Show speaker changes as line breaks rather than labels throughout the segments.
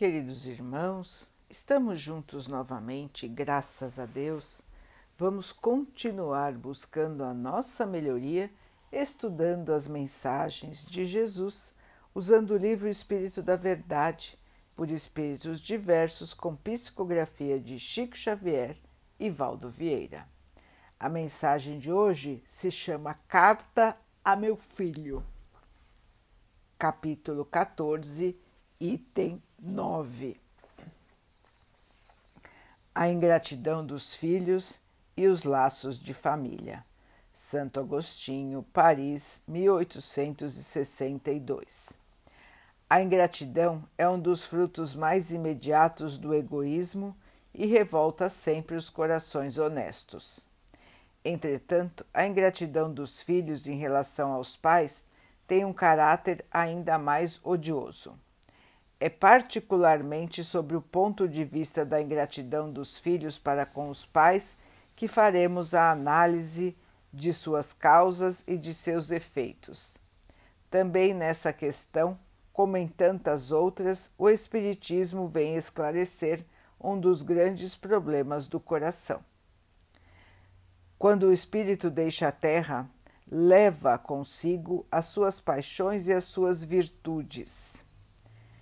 Queridos irmãos, estamos juntos novamente, graças a Deus. Vamos continuar buscando a nossa melhoria, estudando as mensagens de Jesus, usando o livro Espírito da Verdade, por espíritos diversos, com psicografia de Chico Xavier e Valdo Vieira. A mensagem de hoje se chama Carta a meu filho, capítulo 14, item 9. A ingratidão dos filhos e os laços de família. Santo Agostinho, Paris, 1862. A ingratidão é um dos frutos mais imediatos do egoísmo e revolta sempre os corações honestos. Entretanto, a ingratidão dos filhos em relação aos pais tem um caráter ainda mais odioso é particularmente sobre o ponto de vista da ingratidão dos filhos para com os pais que faremos a análise de suas causas e de seus efeitos. Também nessa questão, como em tantas outras, o Espiritismo vem esclarecer um dos grandes problemas do coração. Quando o espírito deixa a terra, leva consigo as suas paixões e as suas virtudes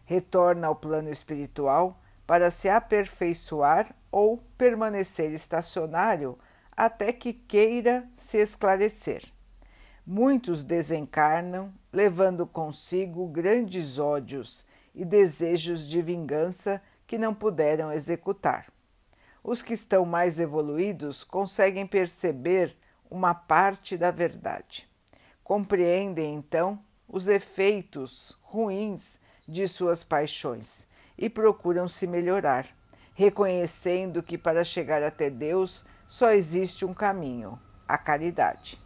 retorna ao plano espiritual para se aperfeiçoar ou permanecer estacionário até que queira se esclarecer. Muitos desencarnam, levando consigo grandes ódios e desejos de vingança que não puderam executar. Os que estão mais evoluídos conseguem perceber uma parte da verdade. Compreendem então os efeitos ruins de suas paixões e procuram se melhorar, reconhecendo que para chegar até Deus só existe um caminho, a caridade.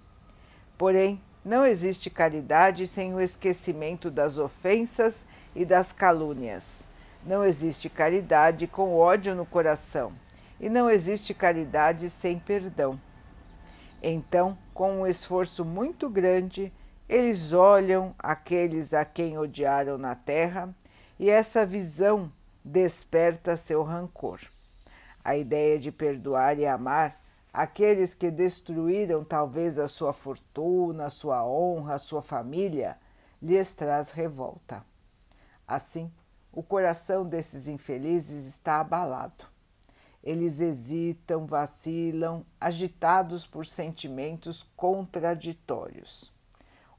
Porém, não existe caridade sem o esquecimento das ofensas e das calúnias. Não existe caridade com ódio no coração. E não existe caridade sem perdão. Então, com um esforço muito grande, eles olham aqueles a quem odiaram na terra e essa visão desperta seu rancor. A ideia de perdoar e amar aqueles que destruíram talvez a sua fortuna, a sua honra, a sua família, lhes traz revolta. Assim, o coração desses infelizes está abalado. Eles hesitam, vacilam, agitados por sentimentos contraditórios.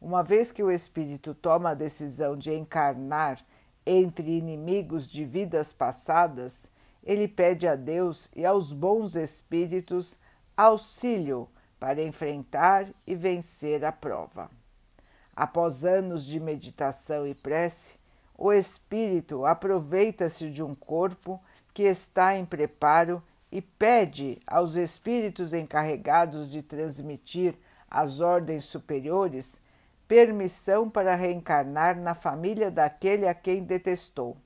Uma vez que o espírito toma a decisão de encarnar entre inimigos de vidas passadas, ele pede a Deus e aos bons espíritos auxílio para enfrentar e vencer a prova. Após anos de meditação e prece, o espírito aproveita-se de um corpo que está em preparo e pede aos espíritos encarregados de transmitir as ordens superiores permissão para reencarnar na família daquele a quem detestou.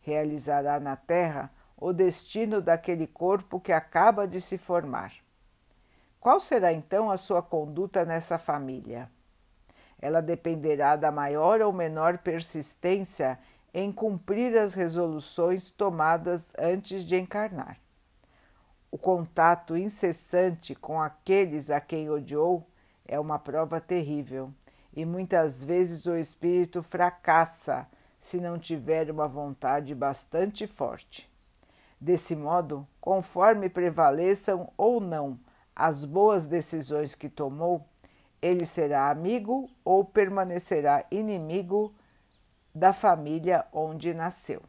Realizará na Terra o destino daquele corpo que acaba de se formar. Qual será então a sua conduta nessa família? Ela dependerá da maior ou menor persistência em cumprir as resoluções tomadas antes de encarnar. O contato incessante com aqueles a quem odiou é uma prova terrível e muitas vezes o espírito fracassa se não tiver uma vontade bastante forte. Desse modo, conforme prevaleçam ou não as boas decisões que tomou, ele será amigo ou permanecerá inimigo da família onde nasceu.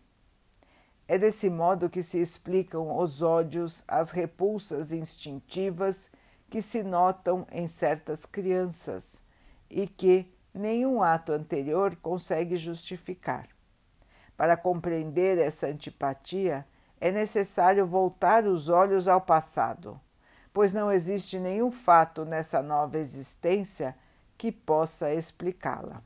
É desse modo que se explicam os ódios, as repulsas instintivas que se notam em certas crianças e que nenhum ato anterior consegue justificar. Para compreender essa antipatia, é necessário voltar os olhos ao passado, pois não existe nenhum fato nessa nova existência que possa explicá-la.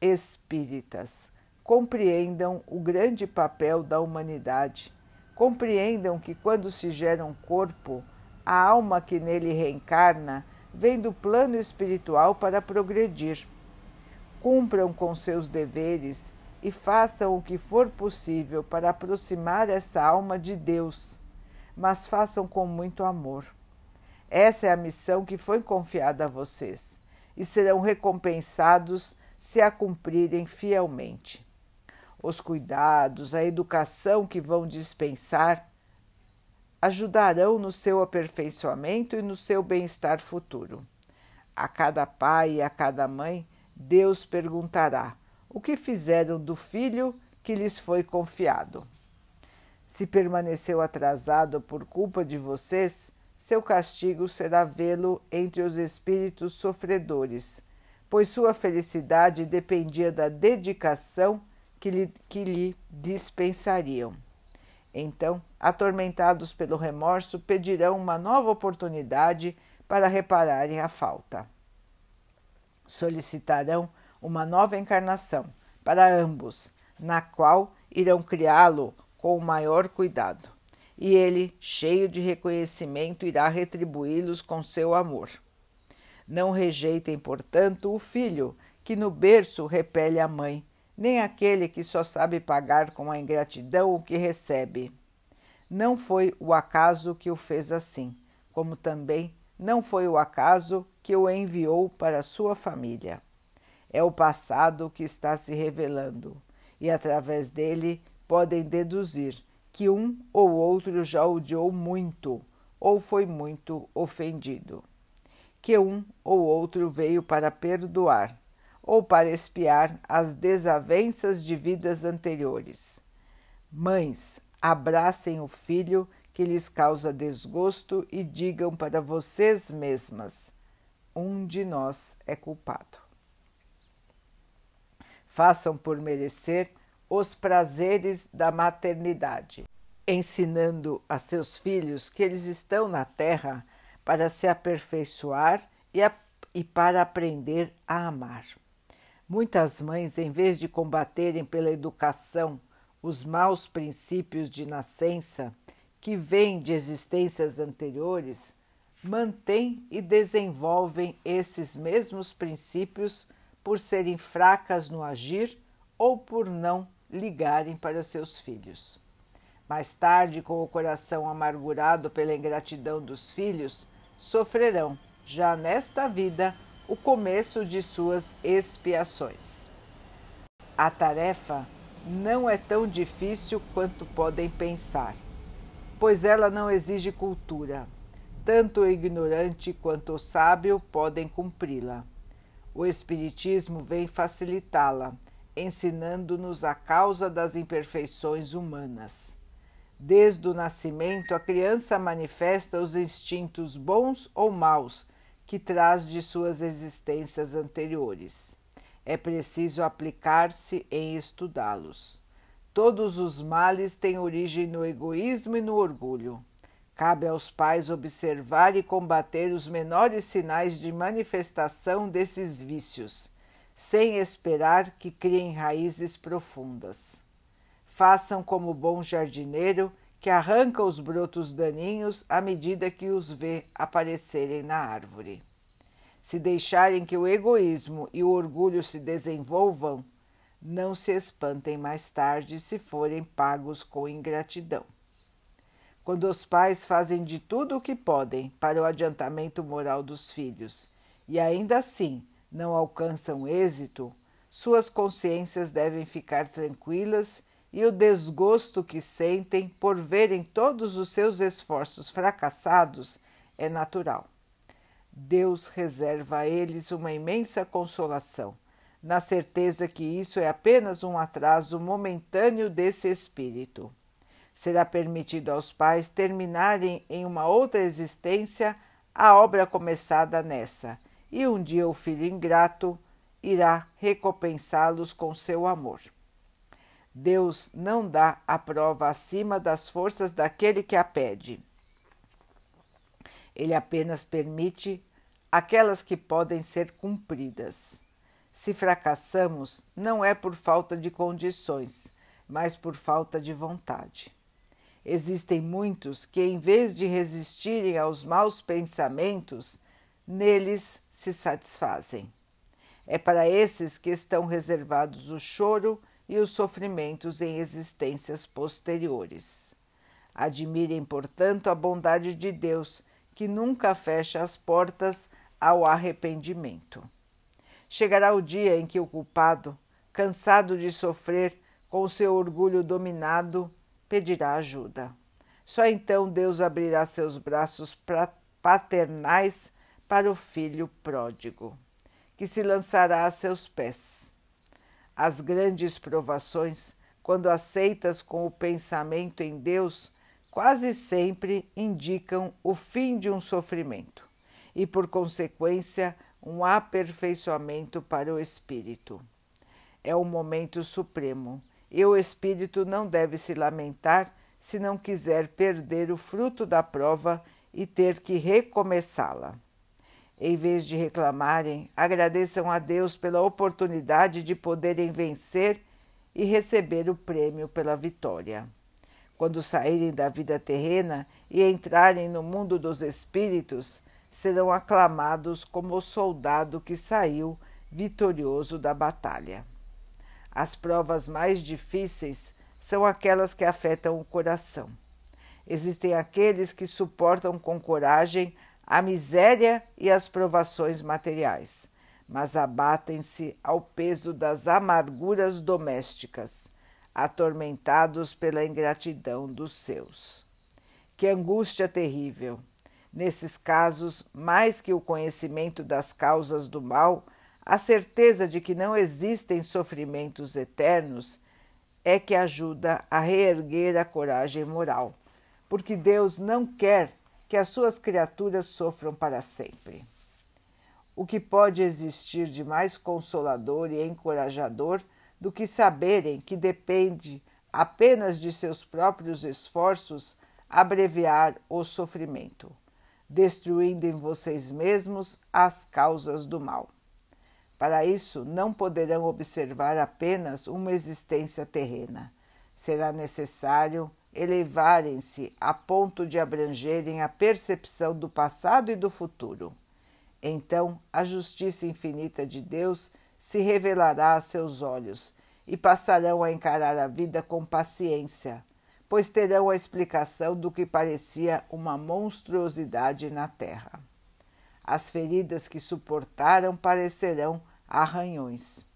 Espíritas, compreendam o grande papel da humanidade, compreendam que quando se gera um corpo, a alma que nele reencarna vem do plano espiritual para progredir. Cumpram com seus deveres e façam o que for possível para aproximar essa alma de Deus, mas façam com muito amor. Essa é a missão que foi confiada a vocês e serão recompensados se a cumprirem fielmente. Os cuidados, a educação que vão dispensar ajudarão no seu aperfeiçoamento e no seu bem-estar futuro. A cada pai e a cada mãe, Deus perguntará o que fizeram do filho que lhes foi confiado. Se permaneceu atrasado por culpa de vocês, seu castigo será vê-lo entre os espíritos sofredores, pois sua felicidade dependia da dedicação que lhe, que lhe dispensariam. Então, atormentados pelo remorso, pedirão uma nova oportunidade para repararem a falta. Solicitarão uma nova encarnação para ambos, na qual irão criá-lo com o maior cuidado. E ele, cheio de reconhecimento, irá retribuí-los com seu amor. Não rejeitem, portanto, o filho que no berço repele a mãe, nem aquele que só sabe pagar com a ingratidão o que recebe. Não foi o acaso que o fez assim, como também não foi o acaso que o enviou para sua família. É o passado que está se revelando, e através dele podem deduzir que um ou outro já odiou muito ou foi muito ofendido. Que um ou outro veio para perdoar ou para espiar as desavenças de vidas anteriores. Mães, abracem o filho que lhes causa desgosto e digam para vocês mesmas: um de nós é culpado façam por merecer os prazeres da maternidade, ensinando a seus filhos que eles estão na terra para se aperfeiçoar e, a, e para aprender a amar. Muitas mães, em vez de combaterem pela educação os maus princípios de nascença que vêm de existências anteriores, mantêm e desenvolvem esses mesmos princípios por serem fracas no agir ou por não ligarem para seus filhos. Mais tarde, com o coração amargurado pela ingratidão dos filhos, sofrerão, já nesta vida, o começo de suas expiações. A tarefa não é tão difícil quanto podem pensar, pois ela não exige cultura. Tanto o ignorante quanto o sábio podem cumpri-la. O Espiritismo vem facilitá-la, ensinando-nos a causa das imperfeições humanas. Desde o nascimento, a criança manifesta os instintos bons ou maus que traz de suas existências anteriores. É preciso aplicar-se em estudá-los. Todos os males têm origem no egoísmo e no orgulho. Cabe aos pais observar e combater os menores sinais de manifestação desses vícios, sem esperar que criem raízes profundas. Façam como bom jardineiro que arranca os brotos daninhos à medida que os vê aparecerem na árvore. Se deixarem que o egoísmo e o orgulho se desenvolvam, não se espantem mais tarde se forem pagos com ingratidão. Quando os pais fazem de tudo o que podem para o adiantamento moral dos filhos e ainda assim não alcançam êxito, suas consciências devem ficar tranquilas e o desgosto que sentem por verem todos os seus esforços fracassados é natural. Deus reserva a eles uma imensa consolação, na certeza que isso é apenas um atraso momentâneo desse espírito será permitido aos pais terminarem em uma outra existência a obra começada nessa, e um dia o filho ingrato irá recompensá-los com seu amor. Deus não dá a prova acima das forças daquele que a pede. Ele apenas permite aquelas que podem ser cumpridas. Se fracassamos, não é por falta de condições, mas por falta de vontade. Existem muitos que, em vez de resistirem aos maus pensamentos, neles se satisfazem. É para esses que estão reservados o choro e os sofrimentos em existências posteriores. Admirem, portanto, a bondade de Deus, que nunca fecha as portas ao arrependimento. Chegará o dia em que o culpado, cansado de sofrer, com seu orgulho dominado, pedirá ajuda. Só então Deus abrirá seus braços paternais para o filho pródigo, que se lançará a seus pés. As grandes provações, quando aceitas com o pensamento em Deus, quase sempre indicam o fim de um sofrimento e, por consequência, um aperfeiçoamento para o espírito. É o momento supremo e o espírito não deve se lamentar se não quiser perder o fruto da prova e ter que recomeçá-la. Em vez de reclamarem, agradeçam a Deus pela oportunidade de poderem vencer e receber o prêmio pela vitória. Quando saírem da vida terrena e entrarem no mundo dos espíritos, serão aclamados como o soldado que saiu vitorioso da batalha. As provas mais difíceis são aquelas que afetam o coração. Existem aqueles que suportam com coragem a miséria e as provações materiais, mas abatem-se ao peso das amarguras domésticas, atormentados pela ingratidão dos seus. Que angústia terrível! Nesses casos, mais que o conhecimento das causas do mal, a certeza de que não existem sofrimentos eternos é que ajuda a reerguer a coragem moral, porque Deus não quer que as suas criaturas sofram para sempre. O que pode existir de mais consolador e encorajador do que saberem que depende apenas de seus próprios esforços abreviar o sofrimento, destruindo em vocês mesmos as causas do mal. Para isso, não poderão observar apenas uma existência terrena. Será necessário elevarem-se a ponto de abrangerem a percepção do passado e do futuro. Então, a justiça infinita de Deus se revelará a seus olhos e passarão a encarar a vida com paciência, pois terão a explicação do que parecia uma monstruosidade na terra. As feridas que suportaram parecerão arranhões.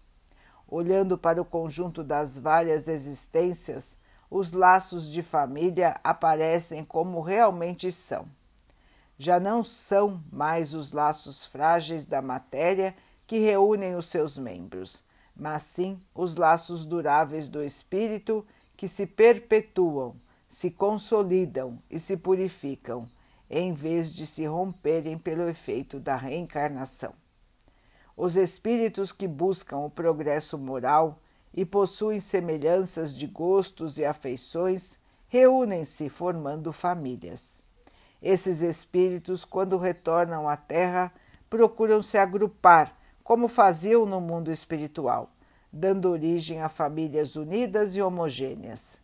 Olhando para o conjunto das várias existências, os laços de família aparecem como realmente são. Já não são mais os laços frágeis da matéria que reúnem os seus membros, mas sim os laços duráveis do espírito que se perpetuam, se consolidam e se purificam, em vez de se romperem pelo efeito da reencarnação. Os espíritos que buscam o progresso moral e possuem semelhanças de gostos e afeições reúnem-se formando famílias. Esses espíritos, quando retornam à Terra, procuram se agrupar, como faziam no mundo espiritual, dando origem a famílias unidas e homogêneas.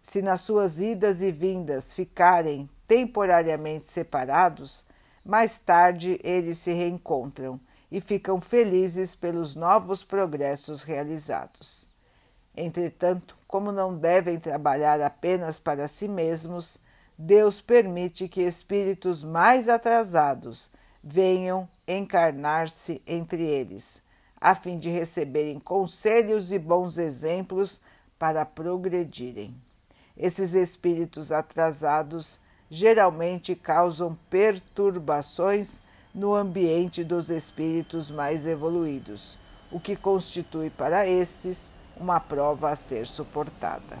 Se nas suas idas e vindas ficarem temporariamente separados, mais tarde eles se reencontram e ficam felizes pelos novos progressos realizados. Entretanto, como não devem trabalhar apenas para si mesmos, Deus permite que espíritos mais atrasados venham encarnar-se entre eles, a fim de receberem conselhos e bons exemplos para progredirem. Esses espíritos atrasados geralmente causam perturbações no ambiente dos espíritos mais evoluídos, o que constitui para esses uma prova a ser suportada.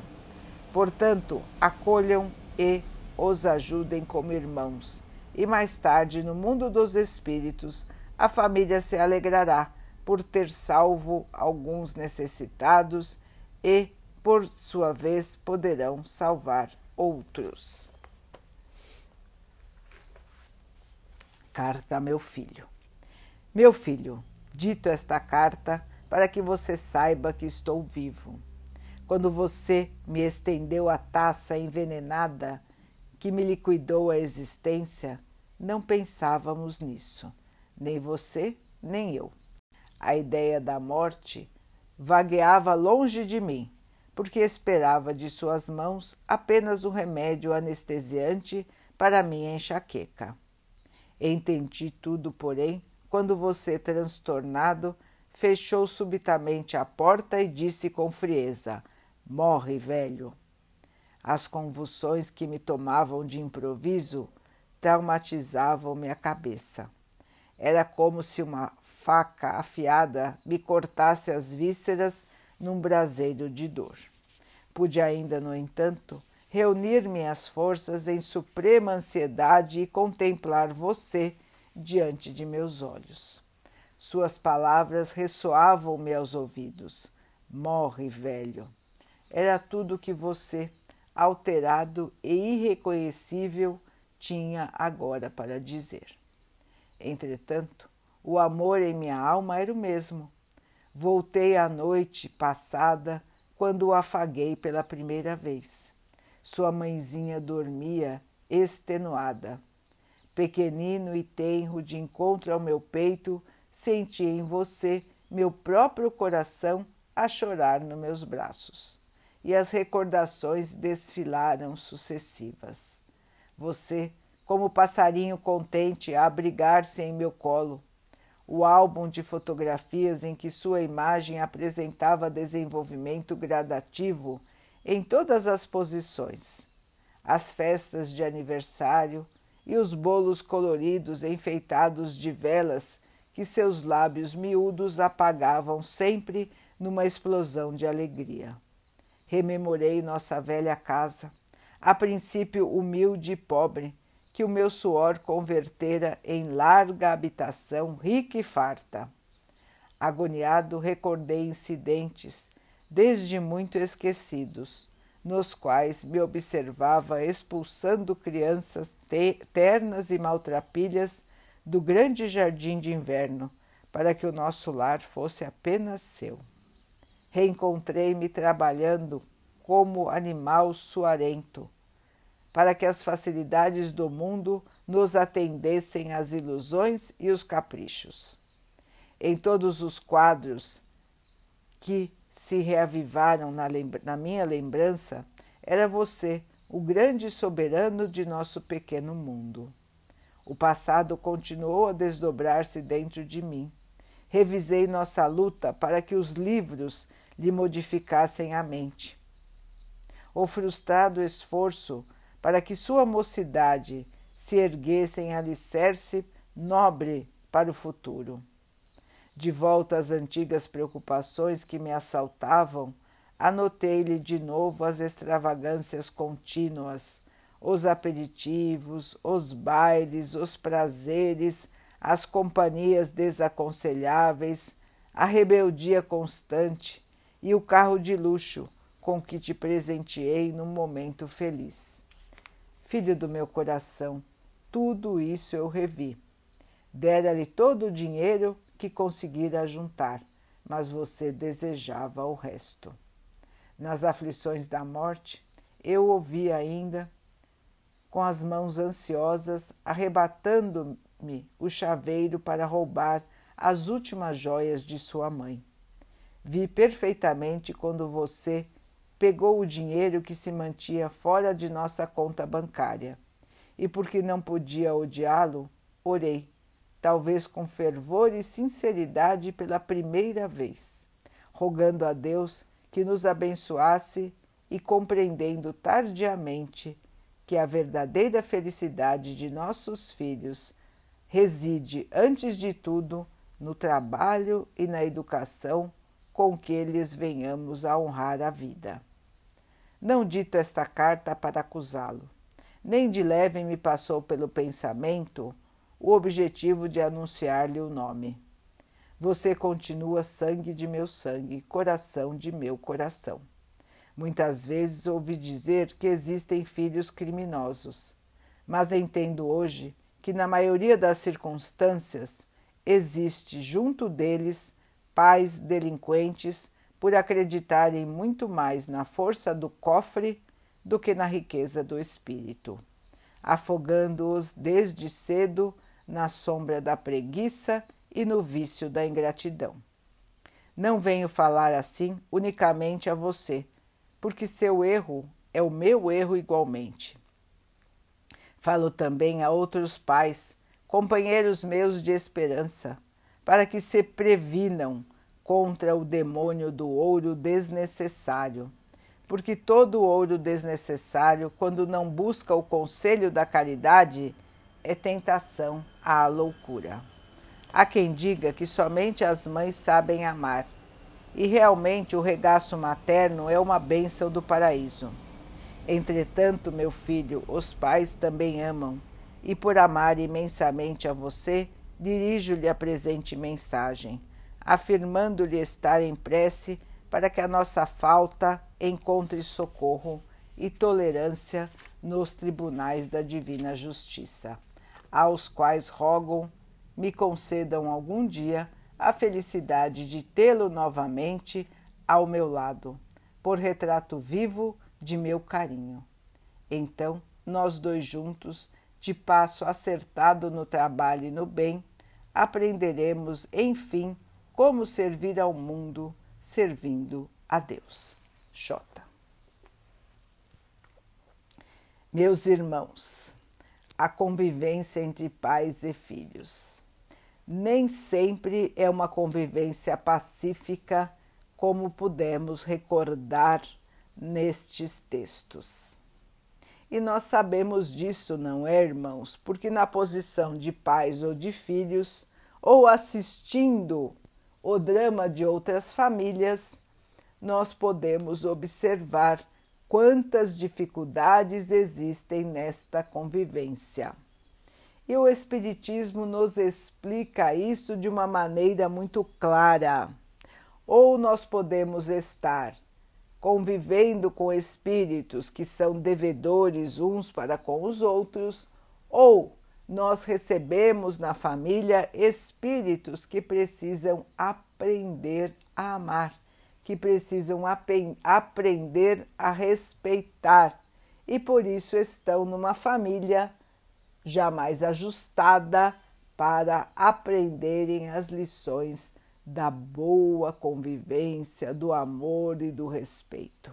Portanto, acolham e os ajudem como irmãos, e mais tarde, no mundo dos espíritos, a família se alegrará por ter salvo alguns necessitados e, por sua vez, poderão salvar outros. Carta a meu filho. Meu filho, dito esta carta para que você saiba que estou vivo. Quando você me estendeu a taça envenenada que me liquidou a existência, não pensávamos nisso, nem você, nem eu. A ideia da morte vagueava longe de mim, porque esperava de suas mãos apenas um remédio anestesiante para minha enxaqueca. Entendi tudo, porém, quando você, transtornado, fechou subitamente a porta e disse com frieza: Morre, velho. As convulsões que me tomavam de improviso traumatizavam minha cabeça. Era como se uma faca afiada me cortasse as vísceras num braseiro de dor. Pude ainda, no entanto, reunir minhas forças em suprema ansiedade e contemplar você diante de meus olhos. Suas palavras ressoavam-me aos ouvidos. Morre, velho. Era tudo que você, alterado e irreconhecível, tinha agora para dizer. Entretanto, o amor em minha alma era o mesmo. Voltei à noite passada quando o afaguei pela primeira vez. Sua mãezinha dormia extenuada. Pequenino e tenro de encontro ao meu peito, senti em você meu próprio coração a chorar nos meus braços. E as recordações desfilaram sucessivas. Você como passarinho contente a abrigar-se em meu colo. O álbum de fotografias em que sua imagem apresentava desenvolvimento gradativo em todas as posições. As festas de aniversário e os bolos coloridos enfeitados de velas que seus lábios miúdos apagavam sempre numa explosão de alegria. Rememorei nossa velha casa, a princípio humilde e pobre, que o meu suor convertera em larga habitação rica e farta. Agoniado, recordei incidentes, desde muito esquecidos, nos quais me observava expulsando crianças ternas e maltrapilhas do grande jardim de inverno, para que o nosso lar fosse apenas seu. Reencontrei-me trabalhando como animal suarento, para que as facilidades do mundo nos atendessem às ilusões e os caprichos. Em todos os quadros que se reavivaram na, na minha lembrança, era você, o grande soberano de nosso pequeno mundo. O passado continuou a desdobrar-se dentro de mim. Revisei nossa luta para que os livros lhe modificassem a mente. O frustrado esforço para que sua mocidade se erguesse em alicerce nobre para o futuro. De volta às antigas preocupações que me assaltavam, anotei-lhe de novo as extravagâncias contínuas, os aperitivos, os bailes, os prazeres, as companhias desaconselháveis, a rebeldia constante e o carro de luxo com que te presenteei num momento feliz. Filho do meu coração, tudo isso eu revi. Dera-lhe todo o dinheiro que conseguira juntar, mas você desejava o resto. Nas aflições da morte, eu ouvi ainda, com as mãos ansiosas, arrebatando-me o chaveiro para roubar as últimas joias de sua mãe. Vi perfeitamente quando você pegou o dinheiro que se mantinha fora de nossa conta bancária. E porque não podia odiá-lo, orei, talvez com fervor e sinceridade pela primeira vez, rogando a Deus que nos abençoasse e compreendendo tardiamente que a verdadeira felicidade de nossos filhos reside, antes de tudo, no trabalho e na educação com que lhes venhamos a honrar a vida. Não dito esta carta para acusá-lo, nem de leve me passou pelo pensamento o objetivo de anunciar-lhe o nome. Você continua sangue de meu sangue, coração de meu coração. Muitas vezes ouvi dizer que existem filhos criminosos, mas entendo hoje que, na maioria das circunstâncias, existe junto deles pais delinquentes por acreditarem muito mais na força do cofre do que na riqueza do espírito, afogando-os desde cedo na sombra da preguiça e no vício da ingratidão. Não venho falar assim unicamente a você, porque seu erro é o meu erro igualmente. Falo também a outros pais, companheiros meus de esperança, para que se previnam contra o demônio do ouro desnecessário, porque todo ouro desnecessário, quando não busca o conselho da caridade, é tentação à loucura. Há quem diga que somente as mães sabem amar, e realmente o regaço materno é uma bênção do paraíso. Entretanto, meu filho, os pais também amam, e por amar imensamente a você, dirijo-lhe a presente mensagem, afirmando-lhe estar em prece para que a nossa falta encontre socorro e tolerância nos tribunais da divina justiça, aos quais rogo me concedam algum dia a felicidade de tê-lo novamente ao meu lado, por retrato vivo de meu carinho. Então, nós dois juntos, de passo acertado no trabalho e no bem, aprenderemos, enfim, como servir ao mundo servindo a Deus. J. Meus irmãos, a convivência entre pais e filhos nem sempre é uma convivência pacífica, como pudemos recordar nestes textos. E nós sabemos disso, não é, irmãos? Porque na posição de pais ou de filhos, ou assistindo o drama de outras famílias, nós podemos observar quantas dificuldades existem nesta convivência. E o Espiritismo nos explica isso de uma maneira muito clara. Ou nós podemos estar convivendo com espíritos que são devedores uns para com os outros, ou nós recebemos na família espíritos que precisam aprender a amar, que precisam aprender a respeitar e por isso estão numa família jamais ajustada para aprenderem as lições da boa convivência, do amor e do respeito.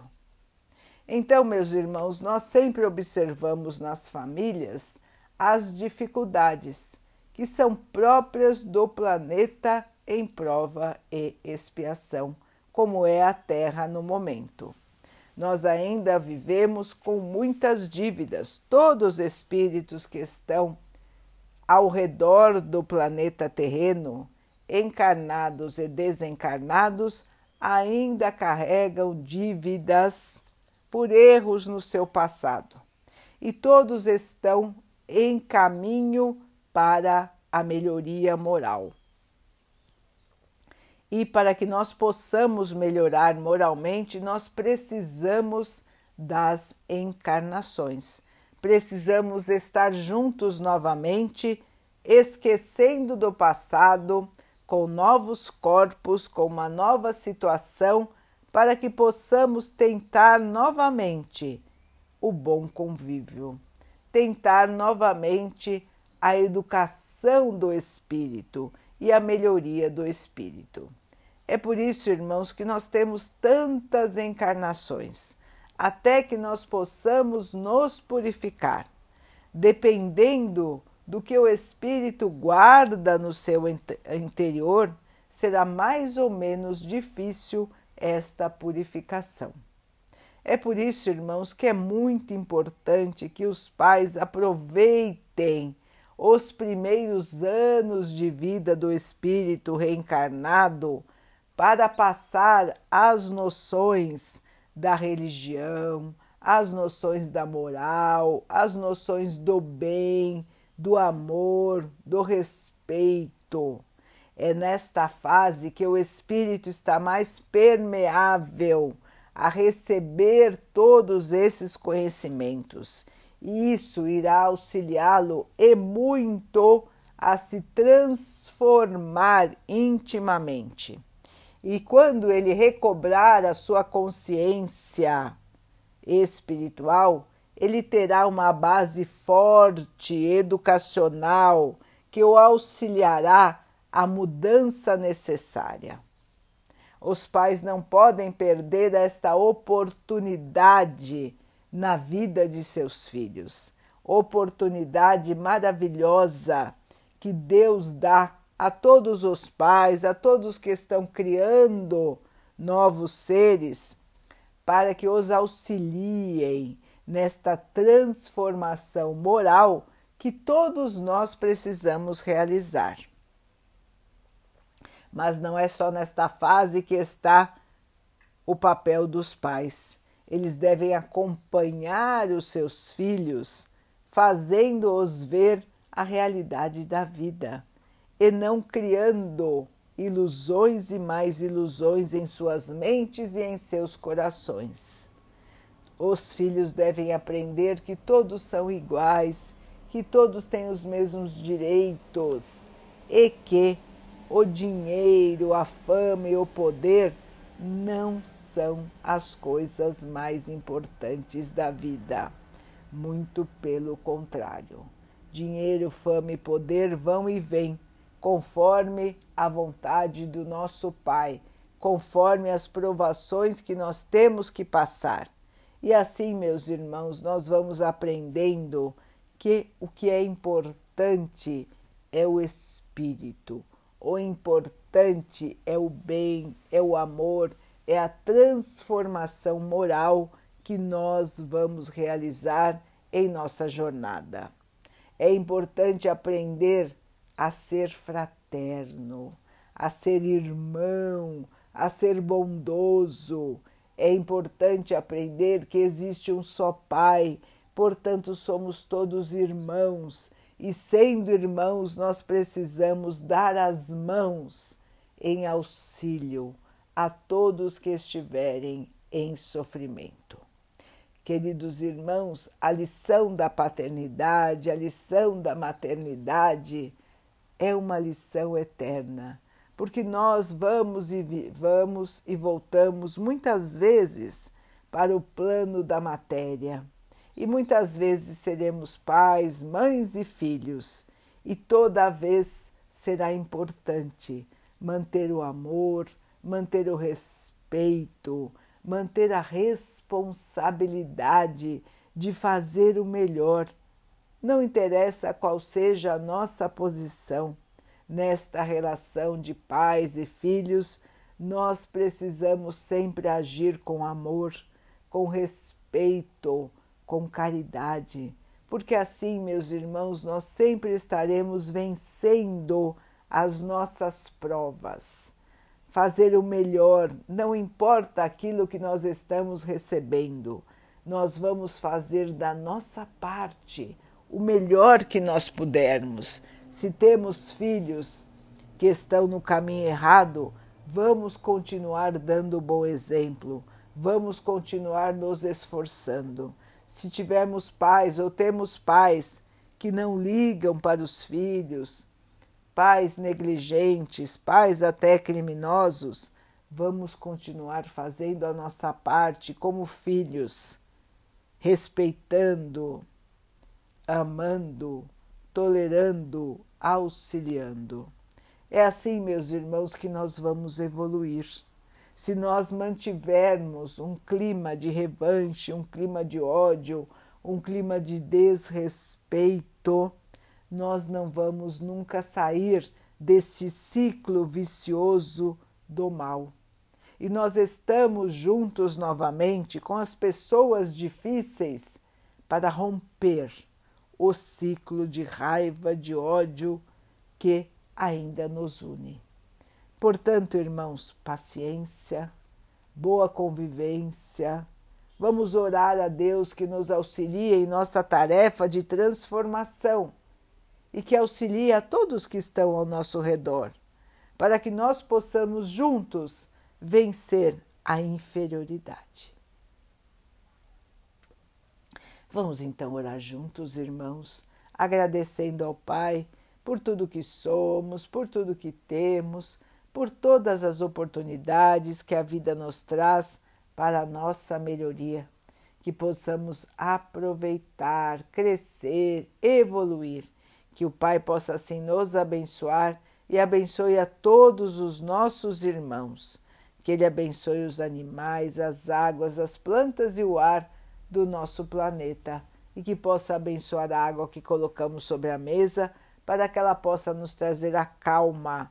Então, meus irmãos, nós sempre observamos nas famílias as dificuldades que são próprias do planeta em prova e expiação, como é a Terra no momento nós ainda vivemos com muitas dívidas. Todos os espíritos que estão ao redor do planeta terreno, encarnados e desencarnados, ainda carregam dívidas por erros no seu passado. E todos estão em caminho para a melhoria moral. E para que nós possamos melhorar moralmente, nós precisamos das encarnações. Precisamos estar juntos novamente, esquecendo do passado, com novos corpos, com uma nova situação, para que possamos tentar novamente o bom convívio, tentar novamente a educação do espírito e a melhoria do espírito. É por isso, irmãos, que nós temos tantas encarnações, até que nós possamos nos purificar, dependendo do que o espírito guarda no seu interior, será mais ou menos difícil esta purificação. É por isso, irmãos, que é muito importante que os pais aproveitem os primeiros anos de vida do espírito reencarnado para passar as noções da religião, as noções da moral, as noções do bem, do amor, do respeito. É nesta fase que o espírito está mais permeável a receber todos esses conhecimentos isso irá auxiliá-lo e muito a se transformar intimamente. E quando ele recobrar a sua consciência espiritual, ele terá uma base forte educacional que o auxiliará à mudança necessária. Os pais não podem perder esta oportunidade na vida de seus filhos. Oportunidade maravilhosa que Deus dá a todos os pais, a todos que estão criando novos seres, para que os auxiliem nesta transformação moral que todos nós precisamos realizar. Mas não é só nesta fase que está o papel dos pais. Eles devem acompanhar os seus filhos, fazendo-os ver a realidade da vida e não criando ilusões e mais ilusões em suas mentes e em seus corações. Os filhos devem aprender que todos são iguais, que todos têm os mesmos direitos e que o dinheiro, a fama e o poder não são as coisas mais importantes da vida. Muito pelo contrário. Dinheiro, fama e poder vão e vêm conforme a vontade do nosso Pai, conforme as provações que nós temos que passar. E assim, meus irmãos, nós vamos aprendendo que o que é importante é o espírito, o importante é o bem, é o amor, é a transformação moral que nós vamos realizar em nossa jornada. É importante aprender a ser fraterno, a ser irmão, a ser bondoso. É importante aprender que existe um só Pai, portanto, somos todos irmãos, e sendo irmãos, nós precisamos dar as mãos em auxílio a todos que estiverem em sofrimento. Queridos irmãos, a lição da paternidade, a lição da maternidade é uma lição eterna, porque nós vamos e vamos e voltamos muitas vezes para o plano da matéria. E muitas vezes seremos pais, mães e filhos, e toda vez será importante manter o amor, manter o respeito, manter a responsabilidade de fazer o melhor. Não interessa qual seja a nossa posição nesta relação de pais e filhos, nós precisamos sempre agir com amor, com respeito, com caridade, porque assim, meus irmãos, nós sempre estaremos vencendo as nossas provas. Fazer o melhor, não importa aquilo que nós estamos recebendo, nós vamos fazer da nossa parte o melhor que nós pudermos. Se temos filhos que estão no caminho errado, vamos continuar dando bom exemplo, vamos continuar nos esforçando. Se tivermos pais ou temos pais que não ligam para os filhos, pais negligentes, pais até criminosos, vamos continuar fazendo a nossa parte como filhos, respeitando, amando, tolerando, auxiliando. É assim, meus irmãos, que nós vamos evoluir. Se nós mantivermos um clima de revanche, um clima de ódio, um clima de desrespeito, nós não vamos nunca sair deste ciclo vicioso do mal. E nós estamos juntos novamente com as pessoas difíceis para romper o ciclo de raiva, de ódio que ainda nos une. Portanto, irmãos, paciência, boa convivência. Vamos orar a Deus que nos auxilie em nossa tarefa de transformação e que auxilie a todos que estão ao nosso redor, para que nós possamos juntos vencer a inferioridade. Vamos então orar juntos, irmãos, agradecendo ao Pai por tudo que somos, por tudo que temos, por todas as oportunidades que a vida nos traz para a nossa melhoria, que possamos aproveitar, crescer, evoluir, que o Pai possa assim nos abençoar e abençoe a todos os nossos irmãos. Que Ele abençoe os animais, as águas, as plantas e o ar do nosso planeta. E que possa abençoar a água que colocamos sobre a mesa para que ela possa nos trazer a calma